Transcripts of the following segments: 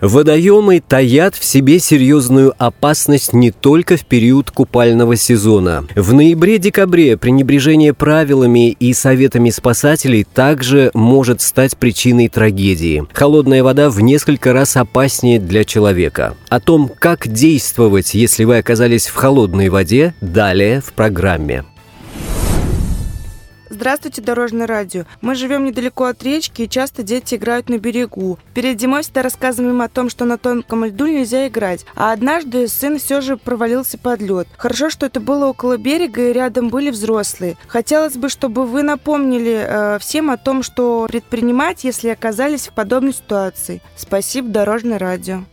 Водоемы таят в себе серьезную опасность не только в период купального сезона. В ноябре-декабре пренебрежение правилами и советами спасателей также может стать причиной трагедии. Холодная вода в несколько раз опаснее для человека. О том, как действовать, если вы оказались в холодной воде, далее в программе. Здравствуйте, Дорожное радио. Мы живем недалеко от речки, и часто дети играют на берегу. Перед зимой всегда рассказываем о том, что на тонком льду нельзя играть. А однажды сын все же провалился под лед. Хорошо, что это было около берега, и рядом были взрослые. Хотелось бы, чтобы вы напомнили э, всем о том, что предпринимать, если оказались в подобной ситуации. Спасибо, Дорожное радио.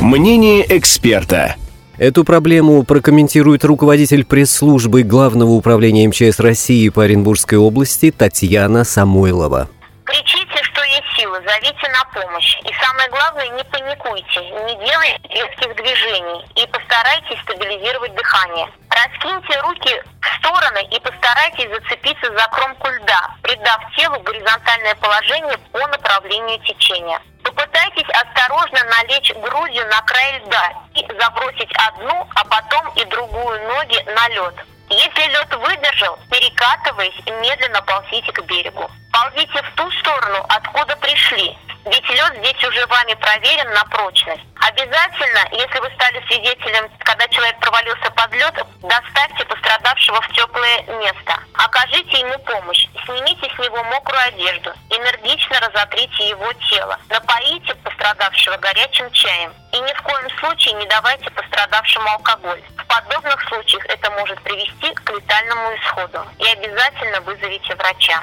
Мнение эксперта. Эту проблему прокомментирует руководитель пресс-службы Главного управления МЧС России по Оренбургской области Татьяна Самойлова. Кричите, что есть силы, зовите на помощь. И самое главное, не паникуйте, не делайте резких движений и постарайтесь стабилизировать дыхание. Раскиньте руки в стороны и постарайтесь зацепиться за кромку льда, придав телу горизонтальное положение по направлению течения. Попытайтесь осторожно налечь грудью на край льда и забросить одну, а потом и другую ноги на лед. Если лед выдержал, перекатываясь, медленно ползите к берегу. Ползите в ту сторону, откуда пришли, ведь лед здесь уже вами проверен на прочность. Обязательно, если вы стали свидетелем, когда человек провалился под лед, доставьте пострадавшего в теплое место. Окажите ему помощь. Снимите с него мокрую одежду. Энергично разотрите его тело. Напоите пострадавшего горячим чаем. И ни в коем случае не давайте пострадавшему алкоголь. В подобных случаях это может привести к летальному исходу. И обязательно вызовите врача.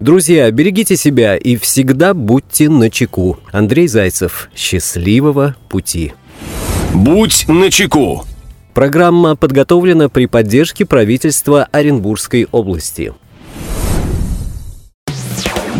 Друзья, берегите себя и всегда будьте начеку. Андрей Зайцев. Счастливого пути. Будь начеку. Программа подготовлена при поддержке правительства Оренбургской области.